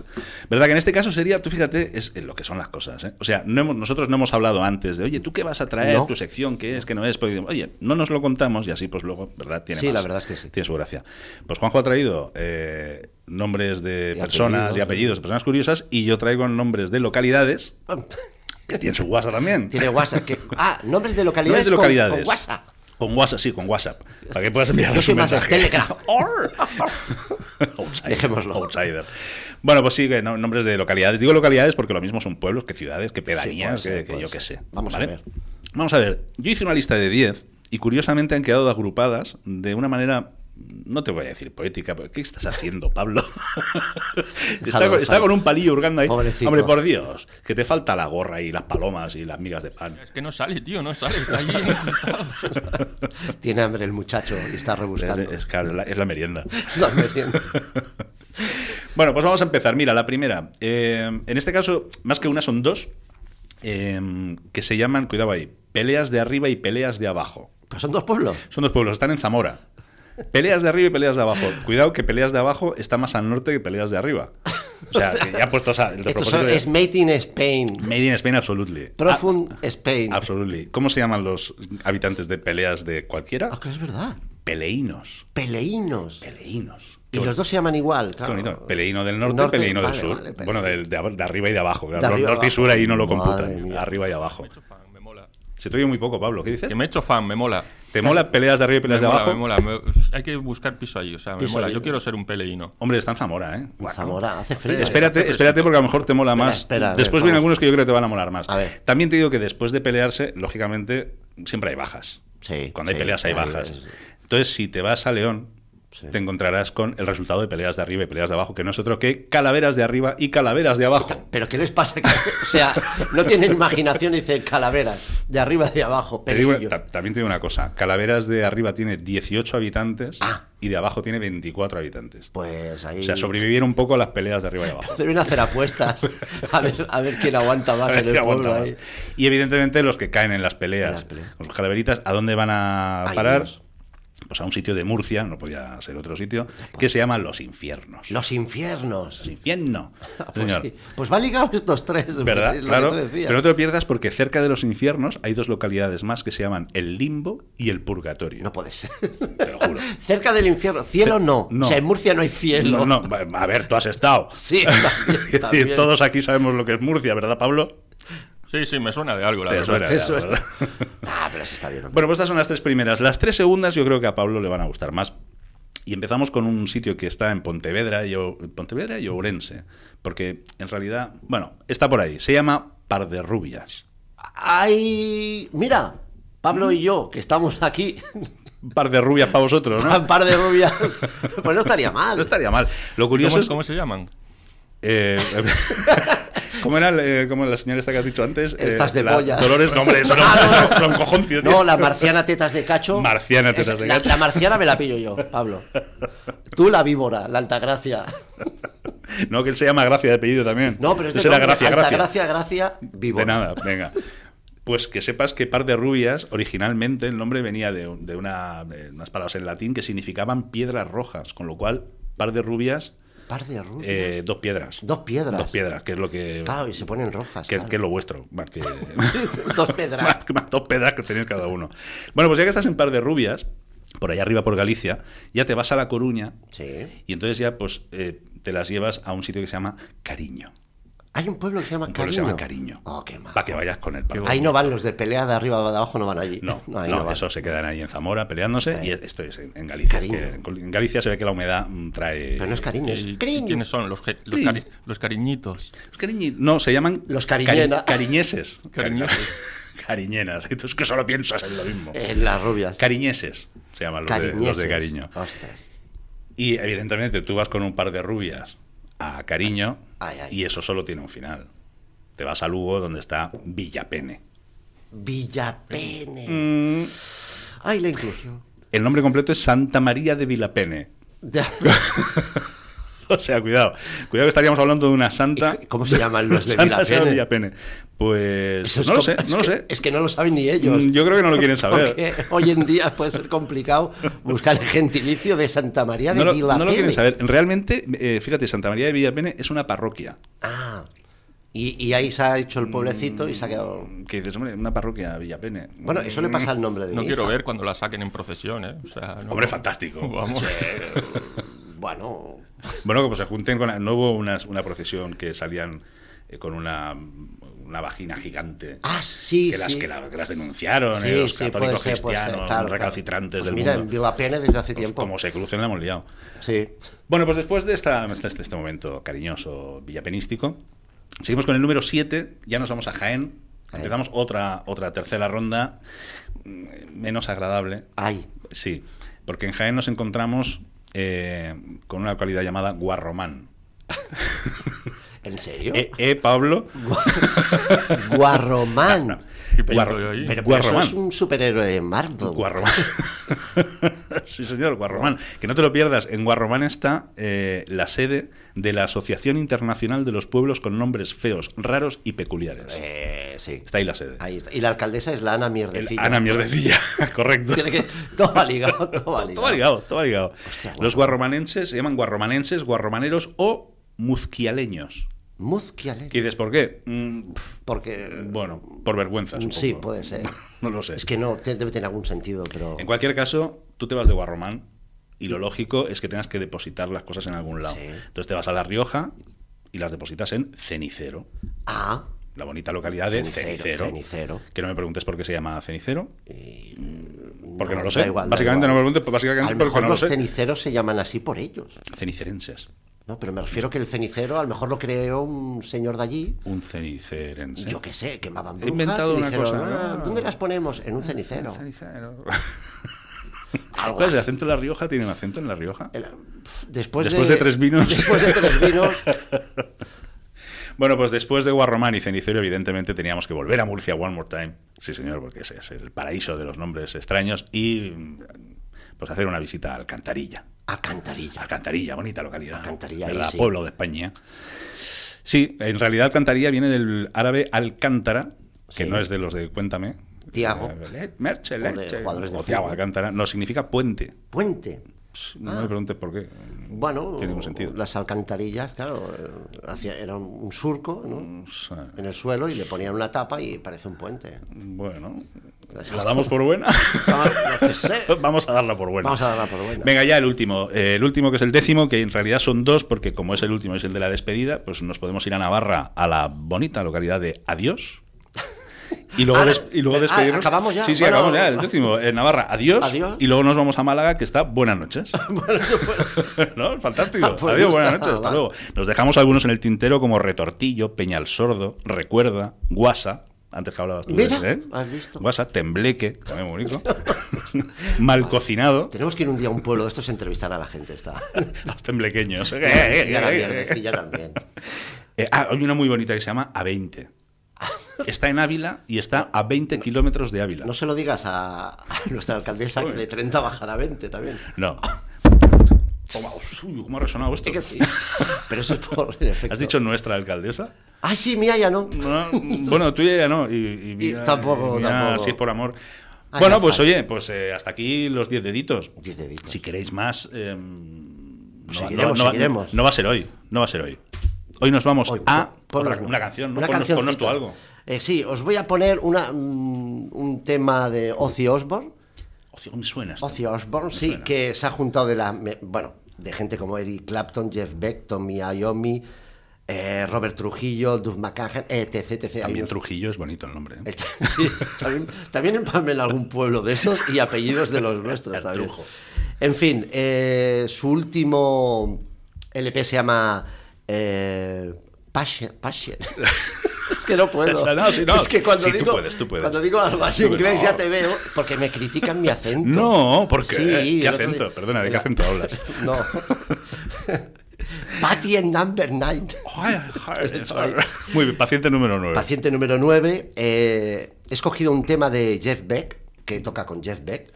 ¿verdad? Que en este caso sería, tú fíjate, es lo que son las cosas, ¿eh? O sea, no hemos- nosotros no hemos hablado antes de, oye, ¿tú qué vas a traer? No. ¿Tu sección qué es? ¿Qué no es? Porque, oye, no nos lo contamos y así pues luego, ¿verdad? Tiene Sí, más- la verdad es que sí. Tiene su gracia. Pues Juanjo ha traído eh, nombres de Y personas apellidos. y apellidos de personas curiosas y yo traigo nombres de localidades que tienen su WhatsApp también. Tiene WhatsApp. que- ah, nombres de localidades, Nombres de localidades. Con, WhatsApp. Con WhatsApp, sí, con WhatsApp. Para que puedas enviar un mensaje. Telegram. (laughs) (laughs) Outsider, Dejémoslo. Outsider. Bueno, pues sí, que no- nombres de localidades. Digo localidades porque lo mismo son pueblos que ciudades, que pedanías, puede ser, que, yo qué ser. sé. Vamos a ver. Vamos a ver. Yo hice una lista de 10 y curiosamente han quedado agrupadas de una manera. No te voy a decir poética, pero ¿qué estás haciendo, Pablo? (laughs) está, con, está con un palillo hurgando ahí. Pobrecito. Hombre, por Dios, que te falta la gorra y las palomas y las migas de pan. Es que no sale, tío, no sale. Está encriptado. (laughs) Tiene hambre el muchacho y está Es, rebuscando. es- claro, es la- es la merienda. (laughs) Bueno, pues vamos a empezar. Mira, la primera. eh, en este caso, más que una, son dos. eh, que se llaman, cuidado ahí, peleas de arriba y peleas de abajo. Pero son dos pueblos. Son dos pueblos, están en Zamora. Peleas de arriba y peleas de abajo. Cuidado que peleas de abajo está más al norte que peleas de arriba. O sea, que ya puestos a, el Esto de- es Made in Spain. Made in Spain, absolutely. Profund Spain. Ah, absolutely. ¿Cómo se llaman los habitantes de peleas de cualquiera? Ah, que es verdad. Peleínos. Peleínos. Peleínos. Y los dos se llaman igual, claro. bonito. Peleíno del norte, Norte, peleíno vale, del sur. vale, bueno, de, ab- de arriba y de abajo. De arriba y norte y abajo. sur ahí no lo computan. Arriba y abajo. Me he hecho fan, me mola. Se te oye muy poco, Pablo. ¿Qué dices? Que me he hecho fan, me mola. ¿Te mola peleas de arriba y peleas me de mola, abajo? me mola. me- hay que buscar piso ahí, o sea, me Piso mola. ahí. Yo quiero ser un peleíno. Hombre, está en Zamora, ¿eh? En Bueno. Zamora, hace frío. Espérate, espérate porque a lo mejor te mola Espera, más. espera, a ver, después vienen vamos. algunos que yo creo que te van a molar más. A ver. También te digo que después de pelearse, lógicamente, siempre hay bajas. Sí, Cuando hay sí, peleas hay bajas. es- Entonces, si te vas a León, Sí. te encontrarás con el resultado de peleas de arriba y peleas de abajo, que no es otro que calaveras de arriba y calaveras de abajo. Pero ¿qué les pasa? O sea, no tienen imaginación y dicen calaveras. De arriba y de abajo. Te digo- también te digo una cosa, Calaveras de arriba tiene 18 habitantes Ah. y de abajo tiene 24 habitantes. Pues ahí. O sea, sobrevivieron un poco a las peleas de arriba y abajo. Deben hacer apuestas. A ver, a ver quién aguanta más en el pueblo ahí. Y evidentemente los que caen en las peleas, En las peleas. con sus calaveritas, ¿a dónde van a Ay, parar? Dios. Pues a un sitio de Murcia, no podía ser otro sitio, que se llama Los Infiernos. Los infiernos. Los Infiernos. (laughs) Pues, señor. sí. Pues va ligado estos tres. ¿Verdad? lo Claro. que tú decías. Pero no te lo pierdas porque cerca de los infiernos hay dos localidades más que se llaman el limbo y el purgatorio. No puede ser. Te lo juro. (laughs) Cerca del infierno. Cielo no. No. O sea, en Murcia no hay cielo. No, no, a ver, tú has estado. (laughs) Sí, también, también. Todos aquí sabemos lo que es Murcia, ¿verdad, Pablo? Sí, sí, me suena de algo, la verdad. suena, Te suena. ¿verdad? (laughs) Ah, pero eso está bien. hombre. Bueno, pues estas son las tres primeras. Las tres segundas yo creo que a Pablo le van a gustar más. Y empezamos con un sitio que está en Pontevedra y, O- Pontevedra y Ourense. Porque en realidad, bueno, está por ahí. Se llama Par de Rubias. Ay, mira, Pablo y yo, que estamos aquí, Par de rubias para vosotros, ¿no? un par de rubias, pues no estaría mal. No estaría mal. Lo curioso ¿Cómo, es... cómo se llaman? Eh, (laughs) ¿Cómo era eh, como la señora esta que has dicho antes? El Eh, de la-. Dolores, no, hombre, eso no, (laughs) Ah, no, son cojoncio, tío. No, la marciana tetas de cacho. Marciana es- tetas de la- cacho. La, marciana me la pillo yo, Pablo. Tú la víbora, la altagracia. No, que él se llama Gracia de apellido también. No, pero es de Gracia, Gracia. altagracia, gracia, víbora. De nada, venga. Pues que sepas que par de rubias, originalmente el nombre venía de, un- de una, de unas palabras en latín que significaban piedras rojas, con lo cual par de rubias, Par de rubias. eh, dos piedras. Dos piedras. Dos piedras, que es lo que, Claro, y se ponen rojas. que, claro. que es lo vuestro, más que... (laughs) (laughs) Dos piedras. más, más dos pedras que tenéis cada uno. Bueno, pues ya que estás en par de rubias, por allá arriba por Galicia, ya te vas a La Coruña Sí. y entonces ya pues eh, te las llevas a un sitio que se llama Cariño. Hay un pueblo que se llama Un Cariño. se llama Cariño. Oh, qué mal. Para que vayas con él. para Ahí no van los de pelea de arriba o de abajo, no van allí. No, (laughs) ahí no, van. eso se quedan ahí en Zamora peleándose Ahí. y esto es en, en Galicia. Que en Galicia se ve que la humedad mm, trae... Pero no es cariño, es ¿Y cariño. quiénes son los, ge- los, Cariño. cari- los cariñitos? Los cariñi- No, se llaman... Los cariñena. cariñeses. (laughs) Cariñosos. Cariñenas. Y tú es que solo piensas en lo mismo. (laughs) En las rubias. Cariñeses se llaman los de, los de Cariñeses. cariño. Ostras. Y evidentemente tú vas con un par de rubias a cariño Ay, ay. y eso solo tiene un final. Te vas a Lugo donde está Villapene. Villapene. Mm, Ay, la inclusión. el nombre completo es Santa María de Villapene. (laughs) (laughs) O sea, cuidado. Cuidado que estaríamos hablando de una santa. ¿Y cómo se llaman los de (laughs) Santa Villapene? Villapene. Pues Eso es no lo sé, no lo que- sé. Es que no lo saben ni ellos. Mm, Yo creo que no lo quieren saber. (laughs) Porque hoy en día puede ser complicado buscar el gentilicio de Santa María de No lo, no lo quieren saber. Realmente, eh, fíjate, Santa María de Villapene es una parroquia. Ah. Y, y ahí se ha hecho el pueblecito y se ha quedado. Que dices, hombre, una parroquia Villapene. Bueno, eso le pasa al nombre de No mi quiero hija. ver cuando la saquen en procesión, ¿eh? O sea, no- Hombre, fantástico. Vamos. Bueno, Bueno, que pues se junten con. No hubo una, una procesión que salían eh, con una, una vagina gigante. Ah, sí, que, las, sí. que, la- que las denunciaron, Sí, eh, los católicos ser, ser, cristianos, claro, recalcitrantes claro. del Pues mira, mundo. en Villapene desde hace Pues tiempo. como se crucen la hemos liado. Sí. Bueno, pues después de, esta, este, este momento cariñoso villapenístico, seguimos con el número 7, ya nos vamos a Jaén. Jaén. Empezamos otra, otra tercera ronda mm, menos agradable. Ay, Sí, porque en Jaén nos encontramos eh, con una localidad llamada Guarromán. ¿en serio? (laughs) Eh, eh, Pablo. Guarromán. (laughs) ¿Qué película Guarro-? Pero, pero eso es un superhéroe de Marvel. Guarromán. (laughs) sí, señor, Guarromán. Que no te lo pierdas. En Guarromán está eh, la sede de la Asociación Internacional de los Pueblos con Nombres Feos, Raros y Peculiares. Eh, sí. Está ahí la sede. Ahí está. Y la alcaldesa es la Ana El Mierdecilla. Ana Mierdecilla, (laughs) correcto. Tiene que... Todo va ligado, todo va ligado. Todo va ligado, todo va ligado. Hostia, Los guarro- guarromanenses se llaman guarromanenses, guarromaneros o muzquialeños. Muzquiale. ¿Qué dices por qué? Mm, Porque... bueno, por vergüenza. supongo. Sí, puede ser. (laughs) no lo sé. Es que no, debe tener algún sentido, pero... En cualquier caso, tú te vas de Guarromán y lo lógico es que tengas que depositar las cosas en algún lado. Sí. Entonces te vas a La Rioja y las depositas en Cenicero, Ah, la bonita localidad de Cenicero, Cenicero. Cenicero. Que no me preguntes por qué se llama Cenicero, y- porque no, lo da sé. igual, básicamente no me preguntes, A básicamente lo porque mejor no lo los sé. ceniceros se llaman así por ellos. Cenicerenses. No, pero me refiero que el cenicero a lo mejor lo creó un señor de allí. Un cenicerense. Yo qué sé, quemaban He brujas inventado y una dijeron, cosa, "Ah. ¿dónde las ponemos? En un cenicero. Cenicero. (laughs) Algo ¿Cuál es el acento de La Rioja? ¿Tiene un acento en La Rioja? Después de tres vinos. Después de tres vinos. (laughs) Bueno, pues después de Guarromán y Cenicero, evidentemente teníamos que volver a Murcia one more time. Sí, señor, porque ese es el paraíso de los nombres extraños. Y mm, pues hacer una visita a Alcantarilla. Alcantarilla. Alcantarilla, bonita localidad. Alcantarilla, ¿verdad? sí. Pueblo de España. Sí, en realidad Alcantarilla viene del árabe Alcántara, que Sí. no es de los de Cuéntame. Tiago. Eh, Merche, O de leche. Tiago. Alcántara. No, significa puente. Puente. No me preguntes por qué. Bueno, Tiene ningún sentido. las alcantarillas, claro, eh, hacía, era un, un surco ¿no? O sea, en el suelo y le ponían una tapa y parece un puente. Bueno, ¿la damos por buena? (laughs) Vamos, a darla por buena. Vamos a darla por buena. Venga, ya el último. Eh, el último que es el décimo, que en realidad son dos, porque como es el último es el de la despedida, pues nos podemos ir a Navarra, a la bonita localidad de Adiós. Y luego, Ah, des- y luego ah, despedirnos. ¿acabamos ya? Sí, sí, Bueno, acabamos ya. El décimo. En Navarra, adiós, Adiós. Y luego nos vamos a Málaga, que está buenas noches. (laughs) (laughs) ¿No? Fantástico. Ah, pues adiós, buenas noches. Hasta luego. Nos dejamos algunos en el tintero como Retortillo, Peñal Sordo, Recuerda, Guasa. Antes que hablabas tú Mira, ¿eh? has visto. Guasa, Tembleque, también bonito. (laughs) Mal cocinado. Tenemos que ir un día a un pueblo de estos a entrevistar a la gente. Está. (laughs) Los temblequeños. y a la mierdecilla también. (laughs) Eh, ah, hay una muy bonita que se llama A20. Está en Ávila y está a 20 kilómetros de Ávila. No se lo digas a, a nuestra alcaldesa que de 30 bajará a 20 también. No. Toma, uy, ¿Cómo ha resonado esto? Sí que sí. Pero eso es por el efecto. ¿Has dicho nuestra alcaldesa? Ay, sí, mía ya no. No, bueno, tú ya no. Y, y mira- tampoco, y mira, tampoco. Si es por amor. Ah, bueno, pues oye, pues eh, hasta aquí los 10 deditos. Diez deditos. Si queréis más. eh, no, Seguiremos, no- seguiremos. no va a ser hoy. No va a ser hoy. Hoy nos vamos Hoy, a otra- una canción. ¿no? Una Ponnos- ponnos tú algo. Eh, sí, os voy a poner una, mm, un tema de Ozzy Osbourne. Ocio, me suena. Ozzy Osbourne, sí, suena. que se ha juntado de la, me- bueno, de gente como Eric Clapton, Jeff Beck, Tommy Iommi, eh, Robert Trujillo, Duff McCagan, etc, etc. También Trujillo es bonito el nombre. ¿eh? (laughs) Sí, también, también en algún pueblo de esos y apellidos de los nuestros también. En fin, eh, su último LP se llama Passion. Passion. (laughs) es que no puedo. No, sí, no. Es que cuando Sí, tú digo, puedes, tú puedes. Cuando digo algo así puedes. inglés No. ya te veo porque me critican mi acento. No, porque Sí, ¿qué acento? día- Perdona, ¿de qué acento hablas? (laughs) No. Patty en Number 9. Ay, ay, (laughs) Muy bien, paciente número 9. Paciente número 9. he escogido un tema de Jeff Beck, que toca con Jeff Beck.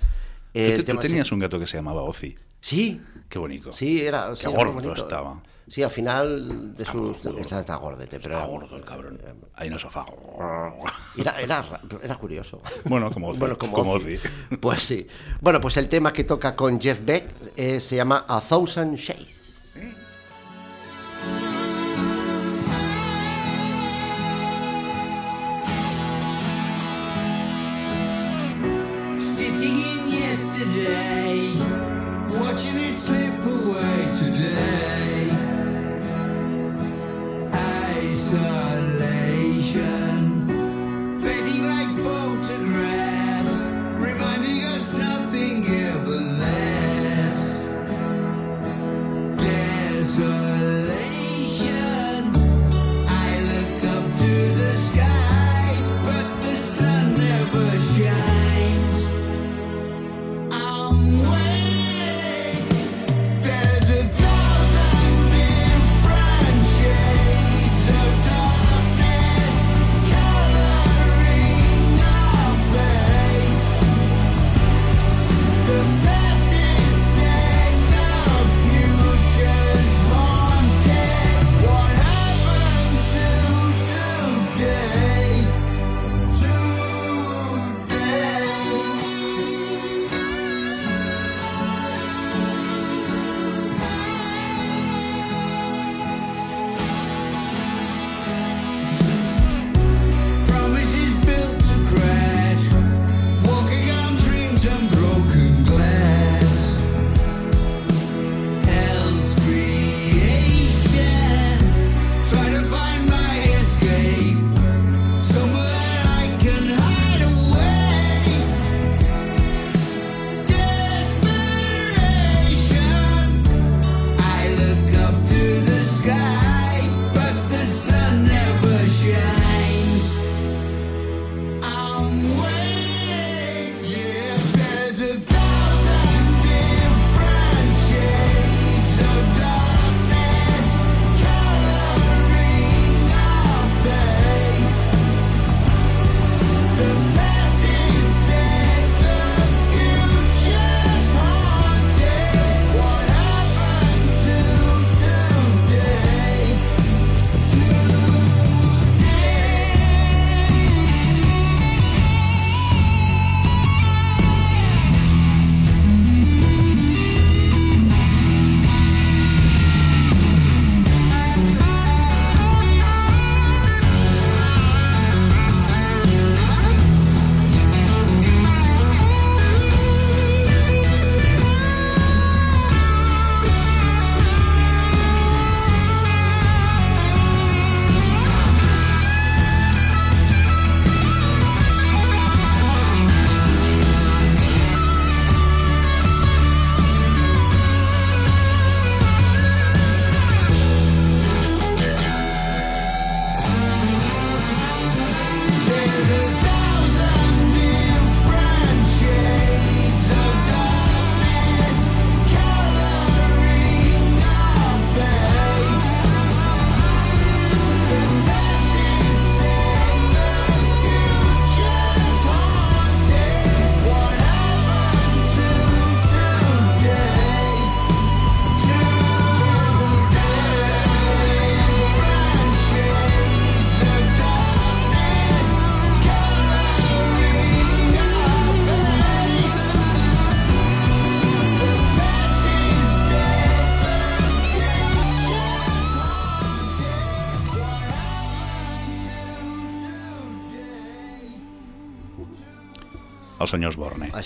Eh, ¿Tú, tenías un gato que se llamaba Ozzy. Sí, Qué bonito. sí, era. sí, Qué gordo bonito. estaba. Sí, al final de sus. Está, está gordete, pero. Era- gordo el cabrón. Ahí en el sofá. (laughs) Era, era, ra- era curioso. Bueno, como Ozzy, Bueno, como, como Ozzy. Ozzy. (laughs) Pues sí. Bueno, pues el tema que toca con Jeff Beck eh, se llama A Thousand Shades.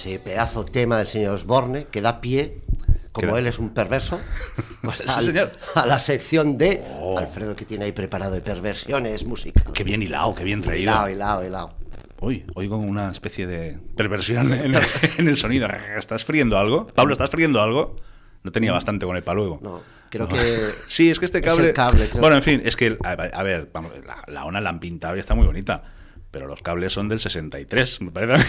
Ese pedazo tema del señor Osborne que da pie como Queda- él es un perverso, (laughs) pues Sí, al- señor. a la sección de Oh. Alfredo que tiene ahí preparado de perversiones musicales. Qué bien hilado, qué bien traído. Hilao, hilao, hilao. Uy, oigo una especie de perversión en, (laughs) en el sonido. ¿Estás friendo algo? Pablo, ¿estás friendo algo? No tenía bastante con el paluego. No, creo que (laughs) Sí, es que este es cable. el cable, bueno, en fin, es que. A, a ver, vamos, la, la ONA la han pintado y está muy bonita. Pero los cables son del 63, me parece.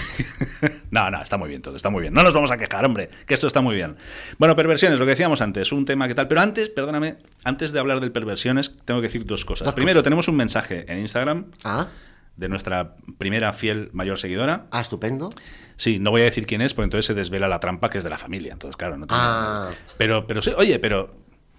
(laughs) no, no, está muy bien todo, está muy bien. No nos vamos a quejar, hombre, que esto está muy bien. Bueno, perversiones, lo que decíamos antes, un tema que tal. Pero antes, perdóname, antes de hablar del perversiones, tengo que decir dos cosas. Dos Primero, cosas. tenemos un mensaje en Instagram Ah, de nuestra primera fiel mayor seguidora. ah, estupendo. Sí, no voy a decir quién es, porque entonces se desvela la trampa que es de la familia. Entonces, claro, no tiene- Ah. Pero, pero sí, oye, pero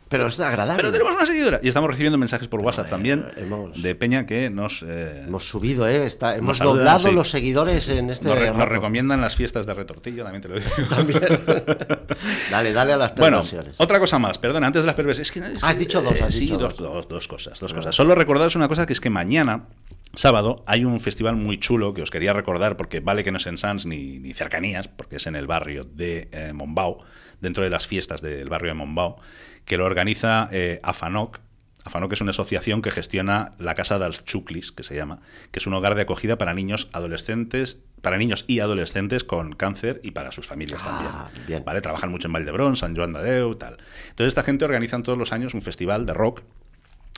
Pero es agradable. pero tenemos una seguidora. Y estamos recibiendo mensajes por WhatsApp también hemos- de Peña que nos, eh, Hemos subido, ¿eh? Está, hemos doblado sí. los seguidores en este nos, re- nos recomiendan las fiestas de retortillo, también te lo digo. (laughs) (laughs) Dale, dale a las Bueno, perversiones. otra cosa más, perdón, antes de las perversiones. Es que, es Has que- dicho dos, has sí, dicho dos, dos. dos- dos cosas, dos cosas. Solo recordaros una cosa que es que mañana, sábado, hay un festival muy chulo que os quería recordar porque vale que no es en Sans ni, ni cercanías, porque es en el barrio de eh, Mombau, dentro de las fiestas del barrio de Mombau, que lo organiza eh, AFANOC. AFANOC es una asociación que gestiona la Casa del Chuclis, que se llama, que es un hogar de acogida para niños adolescentes, para niños y adolescentes con cáncer y para sus familias Ah, también. bien. ¿Vale? Trabajan mucho en Valdebrón, San Joan de Déu, tal. Entonces esta gente organizan todos los años un festival de rock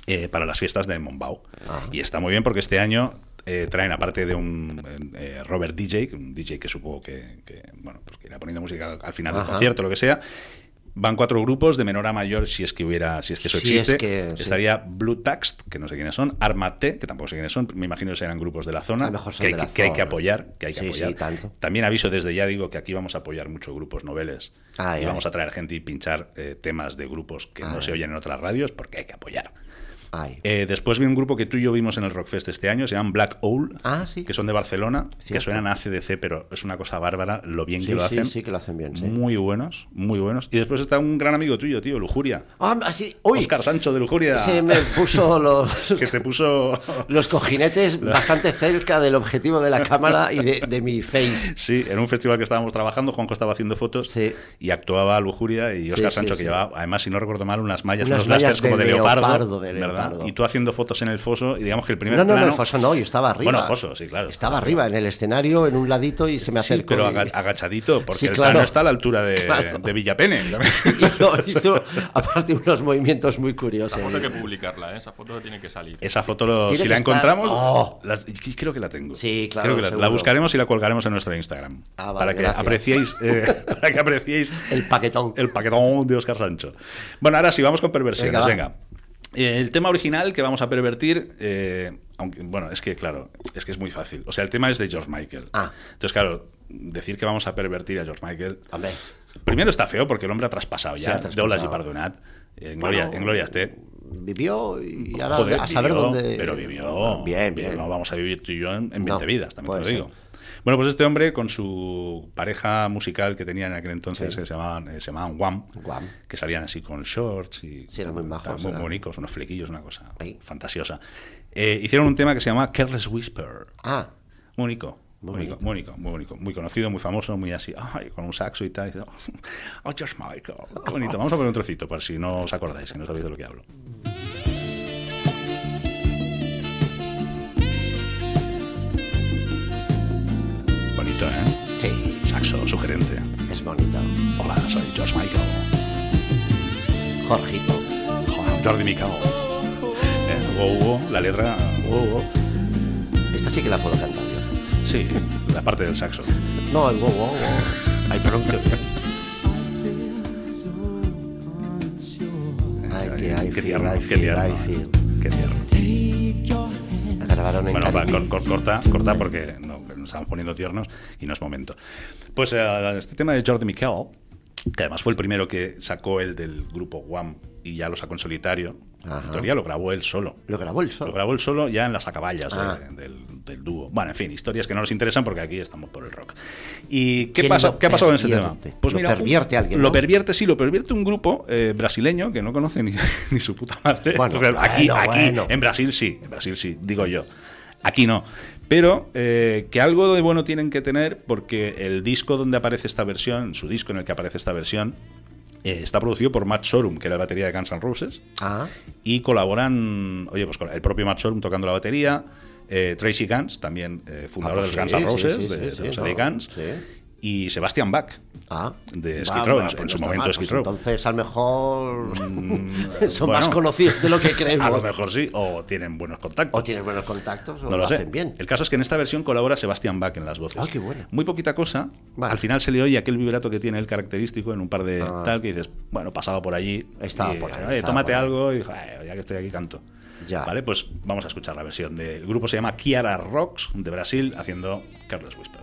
eh, para las fiestas de Mombau. Ah. Y está muy bien porque este año eh, traen, aparte de un eh, Robert DJ, un DJ que supongo que, que, bueno, pues que irá poniendo música al final del concierto, lo que sea. Van cuatro grupos de menor a mayor, si es que hubiera, si es que eso Si es existe. sí. Estaría Blue Taxt, que no sé quiénes son, Armate, que tampoco sé quiénes son, me imagino que serán grupos de la zona, mejor que, hay que, hay que apoyar, que hay que Sí, apoyar. sí, tanto. También aviso desde ya, digo que aquí vamos a apoyar mucho grupos noveles Ay, y vamos a traer gente y pinchar eh, temas de grupos que no Ay. se oyen en otras radios porque hay que apoyar. Eh, después vi un grupo que tú y yo vimos en el Rockfest este año, se llaman Black Owl, Ah, sí. que son de Barcelona, que suenan a CDC, pero es una cosa bárbara lo bien Sí, que lo sí, hacen. sí que lo hacen bien, sí. Muy buenos, muy buenos. Y después está un gran amigo tuyo, tío, Lujuria. Ah, así, uy, Oscar Sancho de Lujuria. se me puso los, (laughs) Que te puso... (laughs) los cojinetes (laughs) bastante cerca del objetivo de la cámara y de, de mi face. Sí, en un festival que estábamos trabajando, Juanjo estaba haciendo fotos Sí. y actuaba Lujuria y Oscar sí, Sancho, sí. que llevaba, además, si no recuerdo mal, unas mallas, Unas unos mallas lásteres como de de leopardo. leopardo, de ¿verdad? Leopardo. Y tú haciendo fotos en el foso y digamos que el primer No, no, no, plano... el foso no, yo estaba arriba. Bueno, foso, sí, claro. Estaba arriba, en el escenario, en un ladito y se me Sí, acercó. pero y- aga- agachadito, porque Sí, el claro. plano está a la altura de, Claro. de Villapene. (laughs) hizo, hizo, aparte, unos movimientos muy curiosos. Esa foto hay que publicarla, ¿eh? esa foto tiene que salir. Esa foto, lo- si la estar- encontramos, ¡Oh! las- creo que la tengo. Sí, claro, Creo que la, la buscaremos y la colgaremos en nuestro Instagram. Ah, vale, para, que gracias. apreciéis, eh, (laughs) para que apreciéis El paquetón. el paquetón de Oscar Sancho. Bueno, ahora sí, vamos con perversiones. Venga, Venga. Eh, el tema original que vamos a pervertir, eh, aunque, bueno, es que claro, es que es muy fácil. O sea, el tema es de George Michael. Ah. Entonces, claro, decir que vamos a pervertir a George Michael. Hombre, Primero está feo porque el hombre ha traspasado ya ha y traspasado. pardonat. En gloria, en gloria esté. vivió y ahora Joder, a saber vivió, dónde. Pero vivió. Bien, bien. No vamos a vivir tú y yo en, en 20 No, vidas, también te lo digo. Bueno, pues este hombre con su pareja musical que tenía en aquel entonces, Sí. que se llamaban, eh, se llamaban Wham, Guam. que salían así con shorts y Sí, eran muy majos, muy bonitos, unos flequillos, una cosa Ahí. fantasiosa. Eh, hicieron un tema que se llama Careless Whisper. Ah, Muy único. Muy único, muy muy muy conocido, muy famoso, muy así, ay, con un saxo y tal. y dice, Oh, George Michael, qué bonito. Vamos a poner un trocito para si no os acordáis, si no sabéis de lo que hablo. Sí, Saxo, sugerente. es bonito. Hola, soy George Michael. Jorgito. Jordi Michael. Eh, wow, wow, la letra, wow, wow. Esta sí que la puedo cantar yo. Sí, la parte del saxo. No, el wow, wow, wow. Ahí pronuncio. Ay, que I qué tierno, qué tierno. ¿eh? feel. Qué tierno. La grabaron en Bueno, va, cor- cor- corta, corta porque estamos poniendo tiernos y no es momento. Pues eh, este tema de Jordi Michael, que además fue el primero que sacó él del grupo Wham y ya lo sacó en solitario, Ajá. en teoría lo grabó él solo. Lo grabó el Lo sol. grabó él solo ya en las acaballas de- Ah. del, del dúo. Bueno, en fin, historias que no nos interesan porque aquí estamos por el rock. ¿Y qué ¿Quién pasa? lo ¿Qué ha pasado con este tema? Pues Lo mira, pervierte un- alguien, Lo ¿no? pervierte, sí, lo pervierte un grupo eh, brasileño que no conoce ni, (laughs) ni su puta madre. Bueno, aquí, bueno, aquí bueno. en Brasil sí, en Brasil sí, digo yo. Aquí no. Pero eh, que algo de bueno tienen que tener porque el disco donde aparece esta versión, su disco en el que aparece esta versión, Eh, está producido por Matt Sorum, que era el batería de Guns N' Roses. Ah, Y colaboran, oye, pues con el propio Matt Sorum tocando la batería, eh, Tracy Guns, también eh, fundador Ah, de pues los Guns N' Roses, sí, de, sí, de los sí, LA no, Guns, sí. Y Sebastian Bach, ah. de Skid Row, en su- pues en su momento mal, pues. Entonces, a lo mejor Mm, (laughs) son bueno, más conocidos de lo que creemos. (laughs) A lo mejor sí, o tienen buenos contactos. O tienen buenos contactos o no lo, lo sé. hacen bien. El caso es que en esta versión colabora Sebastian Bach en las voces. Ah, qué bueno. Muy poquita cosa. Vale. Al final se le oye aquel vibrato que tiene el característico en un par de Ah. tal que dices, bueno, pasaba por allí. Estaba y, por ahí, "Oye, estaba tómate por ahí". algo y dijo, "Ay, ya que estoy aquí canto. Ya. Vale, pues vamos a escuchar la versión del grupo se llama Kiara Rocks de Brasil haciendo Carlos Whisper.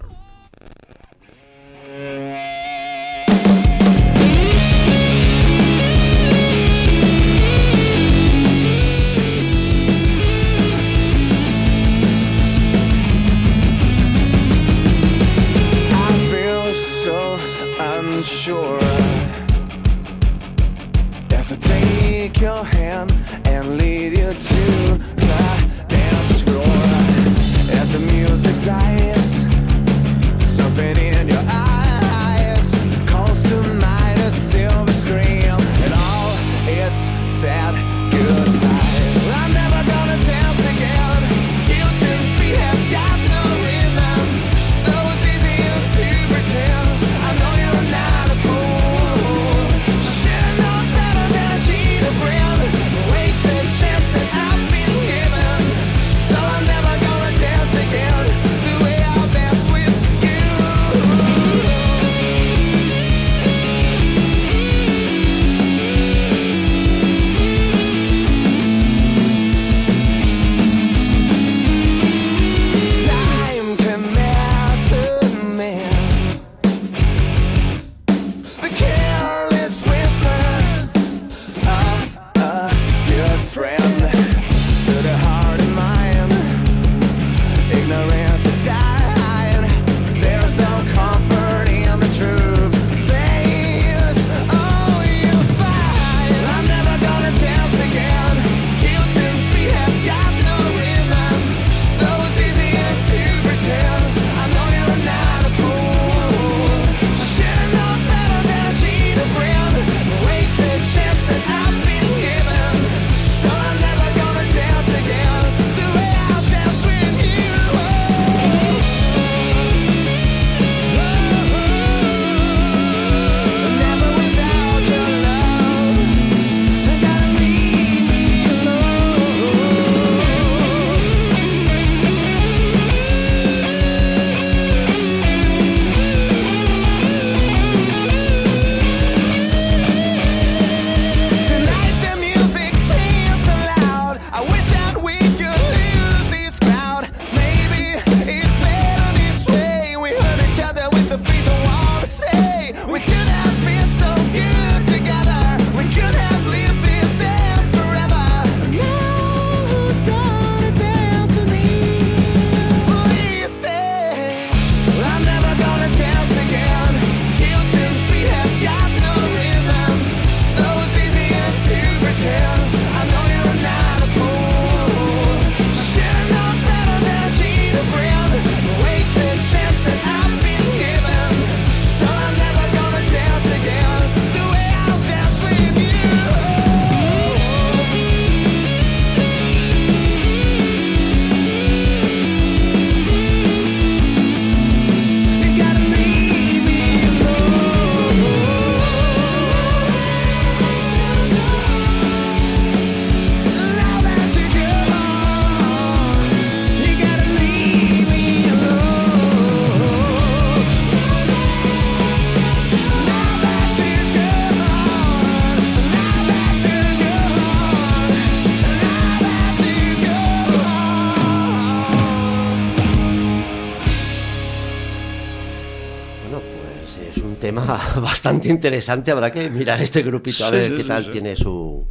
(laughs) bastante interesante. Habrá que mirar este grupito a Sí, ver sí, qué sí, tal tiene su,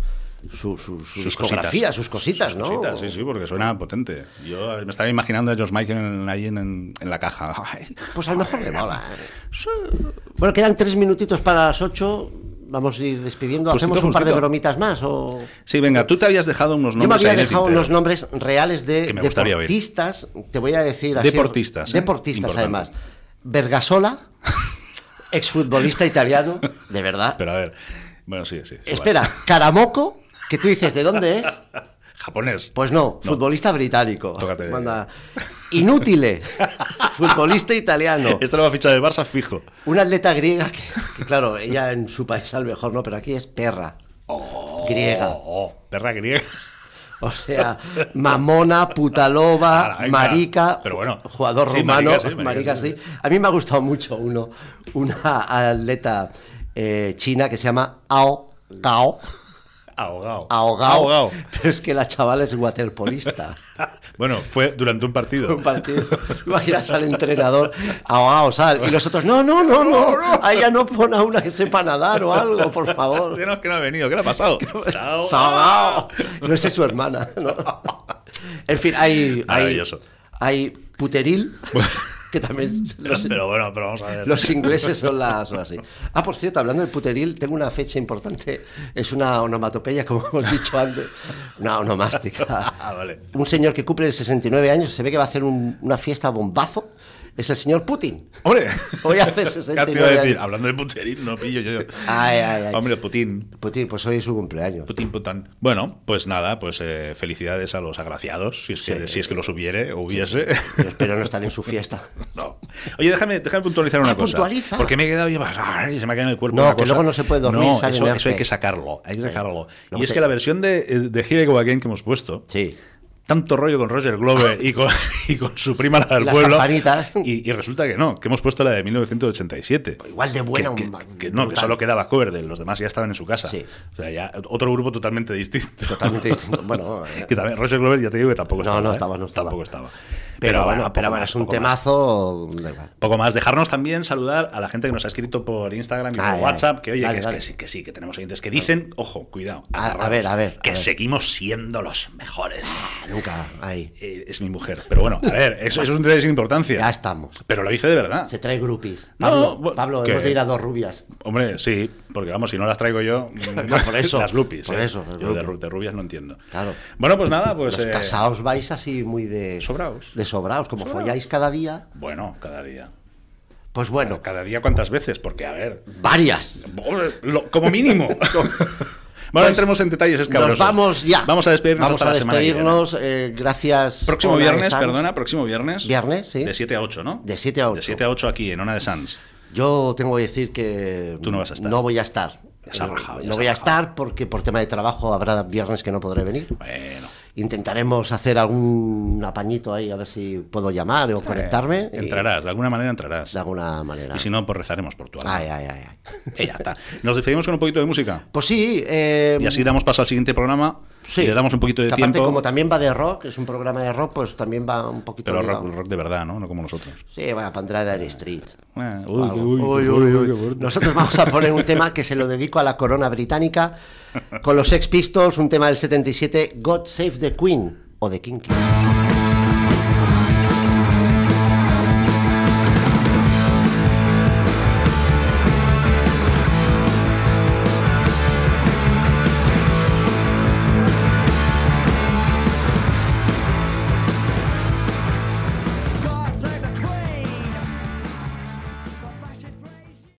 su, su, su discografía, sus cositas, ¿no? Cositas, sí, sí, porque suena potente. Yo me estaba imaginando a George Michael en- ahí en, en- en la caja. (laughs) Ay, Pues a lo mejor le mola. ¿eh? Bueno, quedan tres minutitos para las ocho. Vamos a ir despidiendo. Justito, ¿Hacemos un par de bromitas más? O... Sí, venga, tú te habías dejado unos Yo me nombres había dejado unos nombres reales de deportistas. Te voy a decir así. Deportistas, ¿eh? Deportistas, además. Vergasola. Exfutbolista italiano, de verdad. Pero a ver. Bueno, sí, sí. sí, Espera, Caramoco, que tú dices, ¿de dónde es? Japonés. Pues no, futbolista británico. Tócate. Manda. Inútile, futbolista italiano. Este lo va a fichar del Barça fijo. Una atleta griega que, que, claro, ella en su país a lo mejor no, pero aquí es perra. Griega. Oh, oh, perra griega. O sea, mamona, putaloba, venga. marica, Pero bueno, jugador sí, rumano, marica, sí, marica. A mí me ha gustado mucho uno, una atleta eh, china que se llama Ao Gao, Ahogado. ahogado, Ahogado. pero es que la chavala es waterpolista. (laughs) Bueno, fue durante un partido. Un partido, imaginas al entrenador ahogado, sal, y los otros, no, no, no, no, a ella no pone a una que sepa nadar o algo, por favor. (laughs) Que no, que no ha venido, ¿qué le ha pasado? (laughs) Sao. Salgado. No sé su hermana. ¿no? En fin, hay, hay, Maravilloso. hay puteril, que también los, (laughs) Pero bueno, pero vamos a ver. los ingleses son, las, son así. Ah, por cierto, hablando de puteril, tengo una fecha importante. Es una onomatopeya, como hemos dicho antes. Una onomástica. (laughs) Ah, vale. Un señor que cumple 69 años, se ve que va a hacer un- una fiesta bombazo. Es el señor Putin. Hombre, (laughs) Hoy hace (laughs) ¿qué te iba a 69 decir? años. Hablando de puterín, no pillo yo. Ay, ay, ay. Hombre, Putin. Putin, pues hoy es su cumpleaños. Putin, putan. Bueno, pues nada, pues eh, felicidades a los agraciados, si es que, Sí. si es que los hubiere o hubiese. Yo espero no estar en su (laughs) fiesta. No. Oye, déjame, déjame puntualizar una Ah, cosa. puntualiza. Porque me he quedado y se me ha quedado en el cuerpo. No, una que cosa. luego no se puede dormir, No, eso, eso hay que sacarlo. Hay que sacarlo. Y es que la versión de, de Here I Go Again que hemos puesto, Sí. Tanto rollo con Roger Glover y con, (laughs) y con su prima la del Las pueblo. Y, y resulta que no, que hemos puesto la de 1987. Igual de buena. Que, un- que- que no, que solo quedaba cover de los demás ya estaban en su casa. Sí. O sea, ya otro grupo totalmente distinto. Totalmente distinto. (laughs) Bueno, eh, que también Roger Glover ya te digo que tampoco No, estaba. no ¿eh? estaba, no estaba. Tampoco estaba. Pero, bueno, pero bueno, es un temazo. Poco más, dejarnos también saludar a la gente que nos ha escrito por Instagram y por. WhatsApp, que oye, que, es- dale. que sí, que sí, que tenemos oyentes que dicen, ojo, cuidado, A- ver, a ver, que seguimos siendo los mejores. Ah, Nunca, ahí. Eh, es mi mujer, pero bueno, a ver, eso, es un detalle sin importancia. Ya estamos. Pero lo hice de verdad. Se trae groupies. Pablo, Pablo hemos de ir a dos rubias. Hombre, sí, porque vamos, si no las traigo yo, (laughs) por eso, las lupis. por ¿eh? eso, Yo de, ru- de rubias no entiendo. Claro. Bueno, pues nada, pues. Los eh, casados vais así muy de. Sobraos. De sobraos. Como Sobraos. folláis cada día, Bueno, cada día. pues bueno, Cada día, ¿cuántas veces? Porque, a ver, varias. Como mínimo. (laughs) bueno, entremos en detalles Nos escabrosos. vamos ya. Vamos a despedirnos Vamos hasta a la semana despedirnos. eh, gracias. Próximo viernes, perdona, próximo viernes. Viernes, sí. De 7 a 8, ¿no? De 7 a 8. De 7 a 8 aquí, en Ona de Sans. Yo tengo que decir que Tú no vas a estar. No voy a estar. Ya se ha rajado, ya no se voy a estar porque por tema de trabajo habrá viernes que no podré venir. Bueno. Intentaremos hacer algún apañito ahí a ver si puedo llamar o conectarme. Eh, y- entrarás, de alguna manera entrarás. de alguna manera. Y si no, pues rezaremos por tu alma. Ay, ay, ay, ay. Y (laughs) ya está. Nos despedimos con un poquito de música. Pues sí. eh, Y así damos paso al siguiente programa. Sí. Y le damos un poquito de Que aparte, tiempo. como también va de rock, es un programa de rock, pues también va un poquito. Pero rock, rock de verdad, ¿no? No como nosotros. Sí, va pondrá Dire Street. Eh, uy, uy, Uy. Nosotros vamos a poner un tema que se lo dedico a la corona británica con los Sex Pistols, un tema del 77, God Save the Queen o The Kinky.